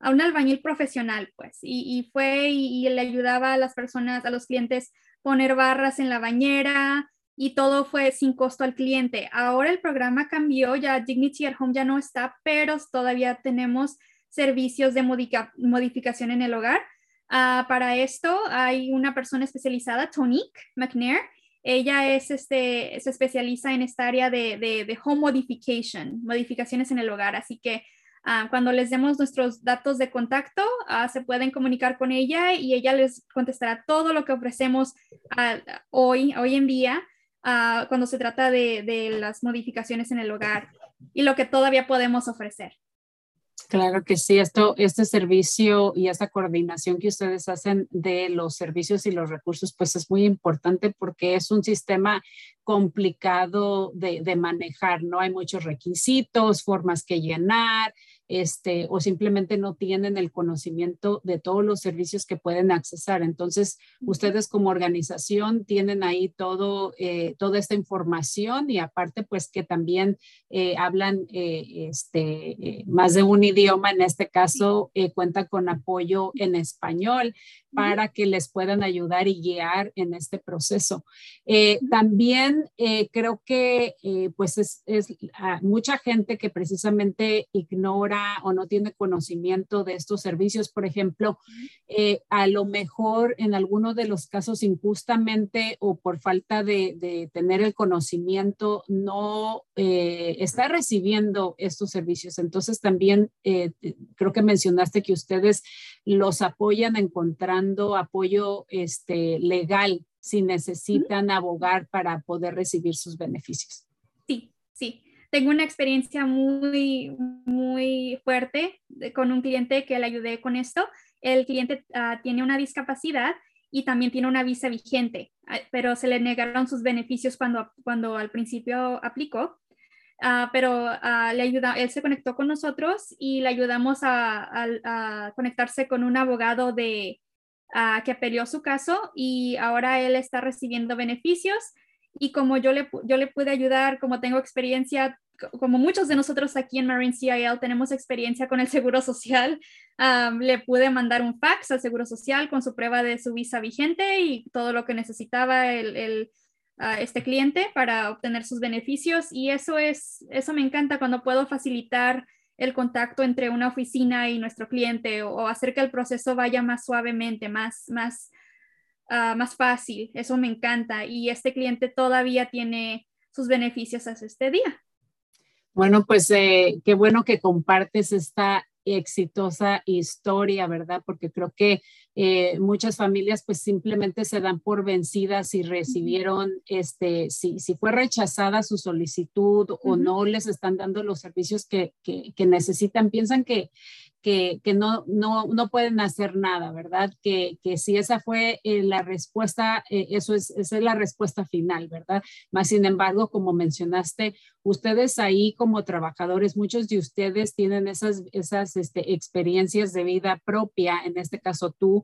a un albañil profesional, pues, y, fue y, le ayudaba a las personas, a los clientes poner barras en la bañera y todo fue sin costo al cliente. Ahora el programa cambió, ya Dignity at Home ya no está, pero todavía tenemos servicios de modificación en el hogar Ah, para esto hay una persona especializada, Tonique McNair. Ella es, este, se especializa en esta área de, de, home modification, modificaciones en el hogar. Así que ah, cuando les demos nuestros datos de contacto, ah, se pueden comunicar con ella y ella les contestará todo lo que ofrecemos hoy, hoy en día cuando se trata de, de las modificaciones en el hogar y lo que todavía podemos ofrecer. Claro que sí, esto, este servicio y esta coordinación que ustedes hacen de los servicios y los recursos, pues es muy importante porque es un sistema complicado de, de manejar, ¿no? Hay muchos requisitos, formas que llenar, este, o simplemente no tienen el conocimiento de todos los servicios que pueden accesar. Entonces, ustedes como organización tienen ahí todo, eh, toda esta información y aparte, pues que también eh, hablan eh, este, más de un idioma, en este caso, cuenta con apoyo en español para que les puedan ayudar y guiar en este proceso. También creo que pues es, ah, mucha gente que precisamente ignora o no tiene conocimiento de estos servicios, por ejemplo, a lo mejor en algunos de los casos injustamente o por falta de, de tener el conocimiento no está recibiendo estos servicios. Entonces también creo que mencionaste que ustedes los apoyan encontrando apoyo este, legal si necesitan abogar para poder recibir sus beneficios. Sí, sí. Tengo una experiencia muy, muy fuerte con un cliente que le ayudé con esto. El cliente ah, tiene una discapacidad y también tiene una visa vigente, ah, pero se le negaron sus beneficios cuando, cuando al principio aplicó. Ah, pero le ayuda, él se conectó con nosotros y le ayudamos a, conectarse con un abogado de, que peleó su caso y ahora él está recibiendo beneficios y como yo le, yo le pude ayudar, como tengo experiencia como muchos de nosotros aquí en Marine CIL tenemos experiencia con el Seguro Social, le pude mandar un fax al Seguro Social con su prueba de su visa vigente y todo lo que necesitaba el, este cliente para obtener sus beneficios. Y eso es, eso me encanta cuando puedo facilitar el contacto entre una oficina y nuestro cliente o, hacer que el proceso vaya más suavemente, más, más, ah, más fácil. Eso me encanta. Y este cliente todavía tiene sus beneficios hasta este día. Bueno, pues eh, qué bueno que compartes esta exitosa historia, ¿verdad? Porque creo que eh, muchas familias pues simplemente se dan por vencidas y recibieron, este, si, si fue rechazada su solicitud o no les están dando los servicios que, que, que necesitan, piensan que, que, no, no, no, pueden hacer nada, ¿verdad? Que, que si esa fue eh, la respuesta, eh, eso es, esa es la respuesta final, ¿verdad? Más sin embargo, como mencionaste, ustedes ahí como trabajadores, muchos de ustedes tienen esas, esas este, experiencias de vida propia, en este caso tú,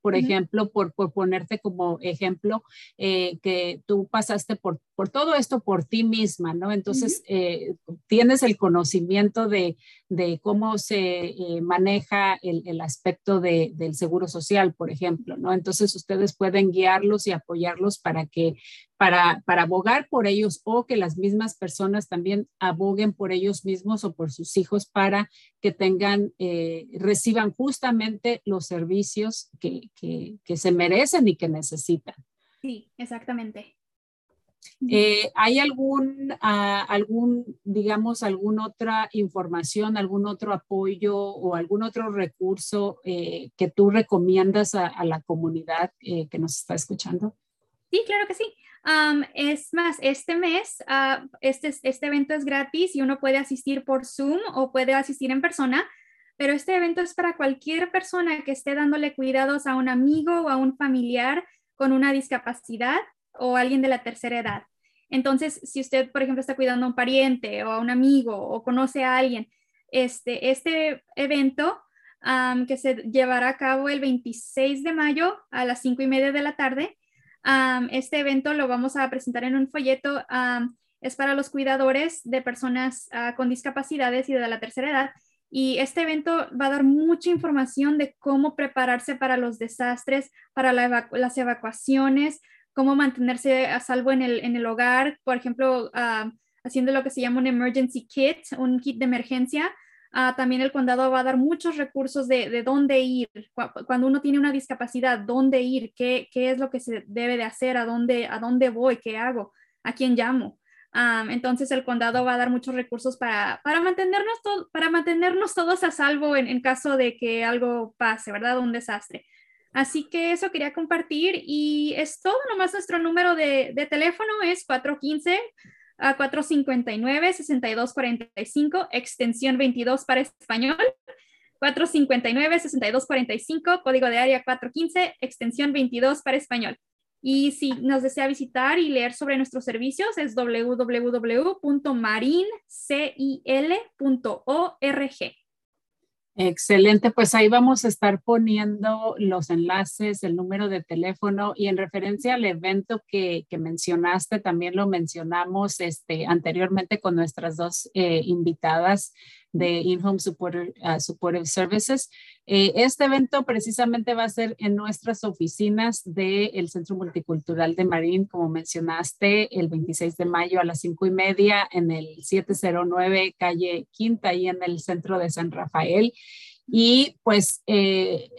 por ejemplo, por, por, ponerte como ejemplo, eh, que tú pasaste por, por todo esto por ti misma, ¿no? Entonces, eh, tienes el conocimiento de, de cómo se eh, maneja el, el aspecto de, del seguro social, por ejemplo, ¿no? Entonces, ustedes pueden guiarlos y apoyarlos para que para, para, abogar por ellos o que las mismas personas también aboguen por ellos mismos o por sus hijos para que tengan, reciban justamente los servicios que, que, que, se merecen y que necesitan. Sí, exactamente. Eh, ¿Hay algún, uh, algún, digamos, alguna otra información, algún otro apoyo o algún otro recurso eh, que tú recomiendas a, a la comunidad eh, que nos está escuchando? Sí, claro que sí es más, este mes, uh, este, este evento es gratis y uno puede asistir por Zoom o puede asistir en persona, pero este evento es para cualquier persona que esté dándole cuidados a un amigo o a un familiar con una discapacidad o alguien de la tercera edad. Entonces, si usted, por ejemplo, está cuidando a un pariente o a un amigo o conoce a alguien, este, este evento que se llevará a cabo el 26 de mayo a las 5 y media de la tarde, este evento lo vamos a presentar en un folleto. es para los cuidadores de personas ah, con discapacidades y de la tercera edad. Y este evento va a dar mucha información de cómo prepararse para los desastres, para las evacuaciones, cómo mantenerse a salvo en el, en el hogar, por ejemplo, haciendo lo que se llama un emergency kit, un kit de emergencia, Ah, también el condado va a dar muchos recursos de, de dónde ir, cuando uno tiene una discapacidad, dónde ir, qué, qué, es lo que se debe de hacer, a dónde, a dónde voy, qué hago, a quién llamo. Entonces el condado va a dar muchos recursos para, para, mantenernos, para mantenernos todos a salvo en, en, caso de que algo pase, ¿verdad? Un desastre. Así que eso quería compartir y es todo, nomás nuestro número de, de teléfono es 415 a 459-6245, extensión 22 para español. 459-6245, código de área 415, extensión 22 para español. Y si nos desea visitar y leer sobre nuestros servicios es www.marincil.org. Excelente, pues ahí vamos a estar poniendo los enlaces, el número de teléfono y en referencia al evento que, que mencionaste, también lo mencionamos este, anteriormente con nuestras dos eh, invitadas de In-Home uh, Supportive Services. Eh, este evento precisamente va a ser en nuestras oficinas del Centro Multicultural de Marín, como mencionaste, el 26 de mayo a las 5 y media en el 709 calle Quinta y en el centro de San Rafael. Y pues eh,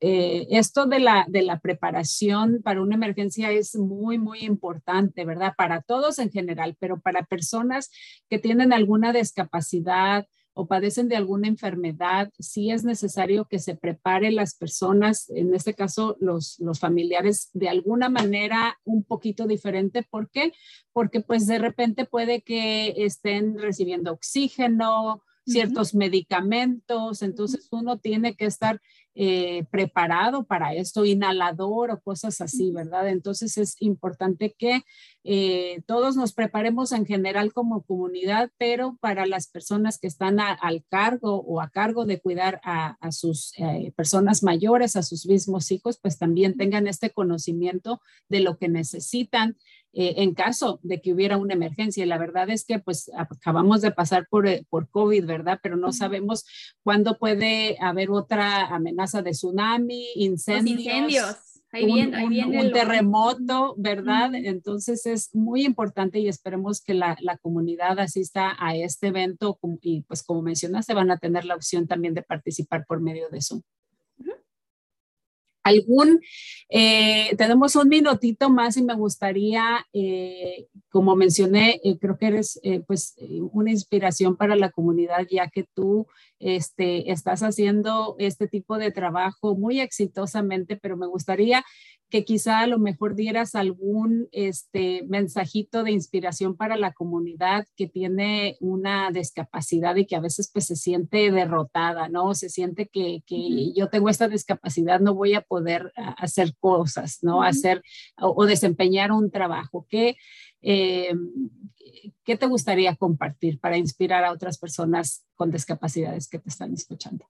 eh, esto de la, de la preparación para una emergencia es muy, muy importante, ¿verdad? Para todos en general, pero para personas que tienen alguna discapacidad o padecen de alguna enfermedad, sí es necesario que se prepare las personas, en este caso los, los familiares, de alguna manera un poquito diferente. ¿Por qué? Porque pues de repente puede que estén recibiendo oxígeno, ciertos medicamentos, entonces uno tiene que estar eh, preparado para esto, inhalador o cosas así, ¿verdad? Entonces es importante que eh, todos nos preparemos en general como comunidad, pero para las personas que están al cargo o a cargo de cuidar a, sus eh, personas mayores, a sus mismos hijos, pues también tengan este conocimiento de lo que necesitan eh, en caso de que hubiera una emergencia. Y la verdad es que pues acabamos de pasar por, eh, por COVID, ¿verdad? Pero no sabemos cuándo puede haber otra amenaza de tsunami, incendios. incendios. Ahí viene, ahí viene un, terremoto, ¿verdad? Entonces es muy importante y esperemos que la, la, comunidad asista a este evento y pues como mencionaste van a tener la opción también de participar por medio de Zoom algún, eh, tenemos un minutito más y me gustaría, eh, como mencioné, eh, creo que eres pues una inspiración para la comunidad ya que tú este, estás haciendo este tipo de trabajo muy exitosamente, pero me gustaría que quizá a lo mejor dieras algún este, mensajito de inspiración para la comunidad que tiene una discapacidad y que a veces pues se siente derrotada, ¿no? Se siente que, que yo tengo esta discapacidad, no voy a poder hacer cosas, ¿no? Hacer o, desempeñar un trabajo. ¿Qué, eh, ¿Qué te gustaría compartir para inspirar a otras personas con discapacidades que te están escuchando?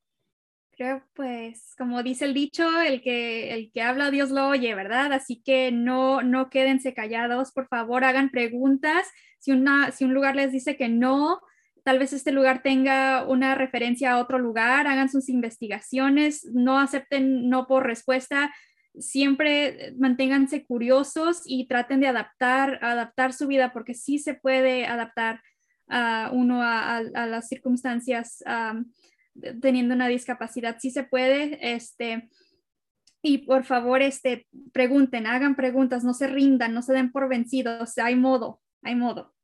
creo pues como dice el dicho, el que, el que habla Dios lo oye, ¿verdad? Así que no, no quédense callados, por favor, hagan preguntas. Si, una, si un lugar les dice que no, tal vez este lugar tenga una referencia a otro lugar, hagan sus investigaciones, no acepten no por respuesta, siempre manténganse curiosos y traten de adaptar, adaptar su vida porque sí se puede adaptar a uno a, las circunstancias teniendo una discapacidad. Sí se puede, este, y por favor, este, pregunten, hagan preguntas, no se rindan, no se den por vencidos, hay modo, hay modo.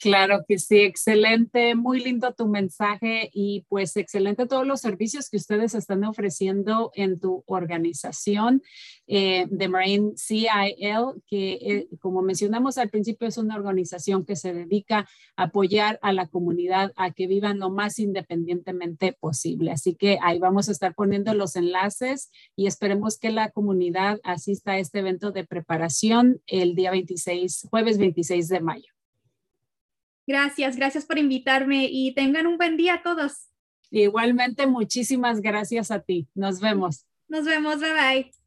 Claro que sí, excelente, muy lindo tu mensaje y pues excelente todos los servicios que ustedes están ofreciendo en tu organización eh, de Marine CIL, que eh, como mencionamos al principio es una organización que se dedica a apoyar a la comunidad a que vivan lo más independientemente posible. Así que ahí vamos a estar poniendo los enlaces y esperemos que la comunidad asista a este evento de preparación el día 26, jueves 26 de mayo. Gracias, gracias por invitarme y tengan un buen día todos. Igualmente, muchísimas gracias a ti. Nos vemos. Nos vemos, bye bye.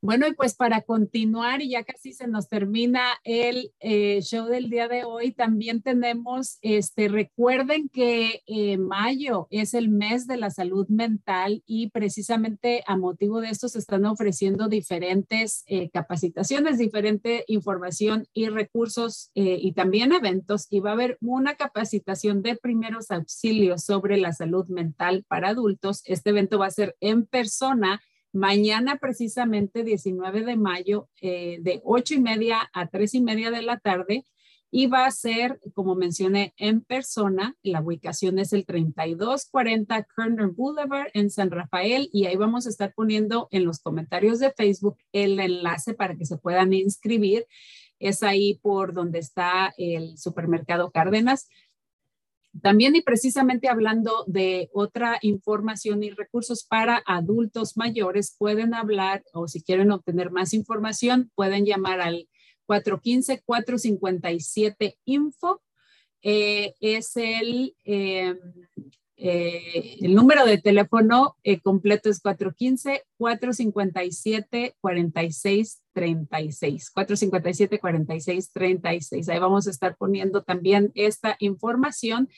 Bueno, y pues para continuar, y ya casi se nos termina el eh, show del día de hoy, también tenemos, este, recuerden que eh, mayo es el mes de la salud mental y precisamente a motivo de esto se están ofreciendo diferentes eh, capacitaciones, diferente información y recursos y también eventos. Y va a haber una capacitación de primeros auxilios sobre la salud mental para adultos. Este evento va a ser en persona Mañana precisamente 19 de mayo eh, de 8 y media a 3 y media de la tarde y va a ser, como mencioné, en persona. La ubicación es el 3240 Kerner Boulevard en San Rafael y ahí vamos a estar poniendo en los comentarios de Facebook el enlace para que se puedan inscribir. Es ahí por donde está el supermercado Cárdenas. También y precisamente hablando de otra información y recursos para adultos mayores, pueden hablar o si quieren obtener más información, pueden llamar al 415-457-INFO. Eh, es el, eh, eh, el número de teléfono completo es 415-457-4636. 457-4636. Ahí vamos a estar poniendo también esta información.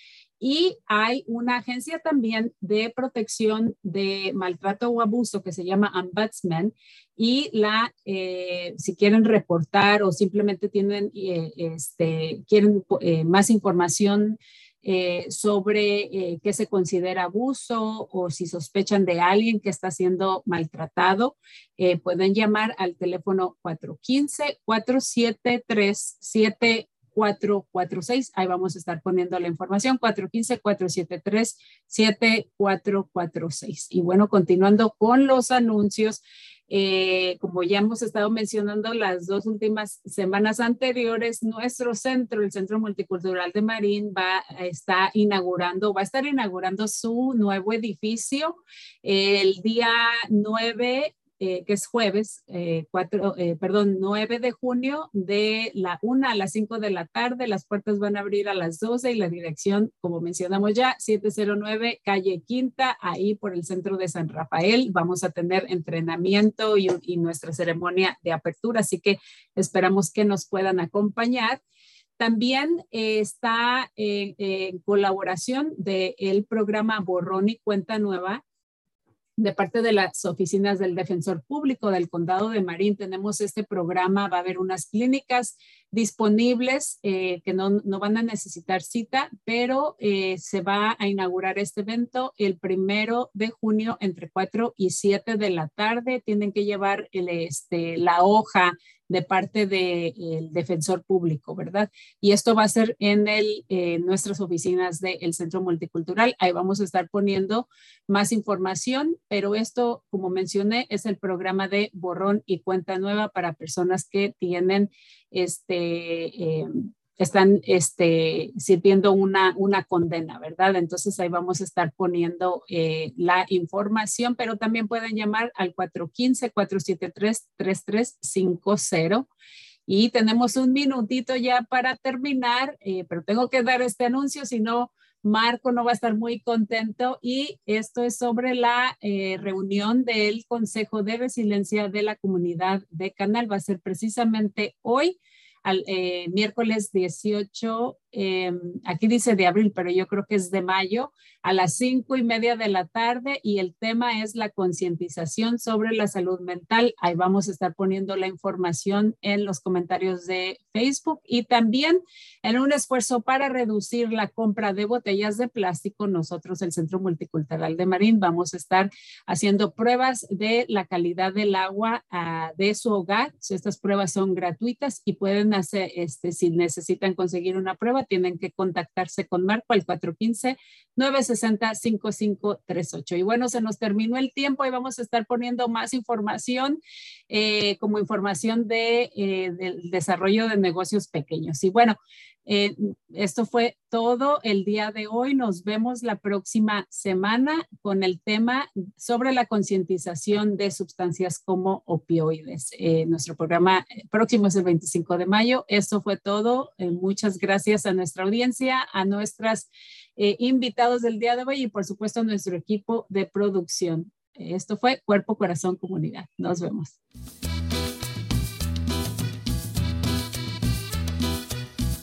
Y hay una agencia también de protección de maltrato o abuso que se llama Ombudsman. Y la, eh, si quieren reportar o simplemente tienen, eh, este, quieren eh, más información eh, sobre eh, qué se considera abuso o si sospechan de alguien que está siendo maltratado, eh, pueden llamar al teléfono 415-473-7446. Ahí vamos a estar poniendo la información, 415-473-7446. Y bueno, continuando con los anuncios. Eh, como ya hemos estado mencionando las dos últimas semanas anteriores, nuestro centro, el Centro Multicultural de Marín, va está inaugurando, va a estar inaugurando su nuevo edificio el día 9 eh, que es jueves, eh, eh, perdón, 9 de junio, de la 1 a las 5 de la tarde. Las puertas van a abrir a las 12 y la dirección, como mencionamos ya, 709 calle Quinta, ahí por el centro de San Rafael. Vamos a tener entrenamiento y, nuestra ceremonia de apertura, así que esperamos que nos puedan acompañar. También está en colaboración del programa Borrón y Cuenta Nueva, de parte de las oficinas del Defensor Público del Condado de Marín tenemos este programa, va a haber unas clínicas disponibles eh, que no, van a necesitar cita, pero eh, se va a inaugurar este evento el primero de junio entre 4 y 7 de la tarde. Tienen que llevar el, este, la hoja de parte del defensor público, ¿verdad? Y esto va a ser en el, eh, nuestras oficinas del Centro Multicultural. Ahí vamos a estar poniendo más información, pero esto, como mencioné, es el programa de borrón y cuenta nueva para personas que tienen este... Eh, están este, sirviendo una, una condena, ¿verdad? Entonces ahí vamos a estar poniendo eh, la información, pero también pueden llamar al 415-473-3350. Y tenemos un minutito ya para terminar, eh, pero tengo que dar este anuncio, si no, Marco no va a estar muy contento y esto es sobre la eh, reunión del Consejo de Resiliencia de la Comunidad de Canal. Va a ser precisamente hoy al eh, miércoles 18, em, aquí dice de abril, pero yo creo que es de mayo, a las cinco y media de la tarde y el tema es la concientización sobre la salud mental. Ahí vamos a estar poniendo la información en los comentarios de Facebook y también en un esfuerzo para reducir la compra de botellas de plástico, nosotros, el Centro Multicultural de Marín, vamos a estar haciendo pruebas de la calidad del agua ah, de su hogar. Estas pruebas son gratuitas y pueden hacer, este, si necesitan conseguir una prueba, tienen que contactarse con Marco al 415 960 5538. Y bueno, se nos terminó el tiempo y vamos a estar poniendo más información eh, como información de, eh, del desarrollo de negocios pequeños. Y bueno, eh, esto fue todo el día de hoy. Nos vemos la próxima semana con el tema sobre la concientización de sustancias como opioides. nuestro programa próximo es el 25 de mayo. Esto fue todo. muchas gracias a nuestra audiencia, a nuestras invitados del día de hoy y por supuesto a nuestro equipo de producción. Esto fue Cuerpo, Corazón, Comunidad. Nos vemos.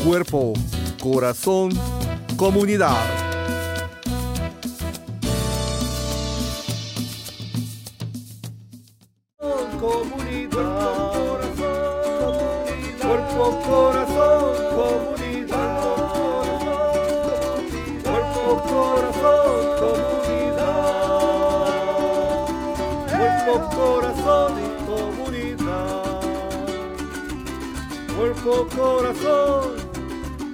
Cuerpo, corazón, comunidad. Cuerpo, corazón,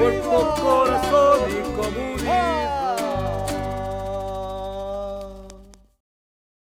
Cuerpo, corazón comunidad.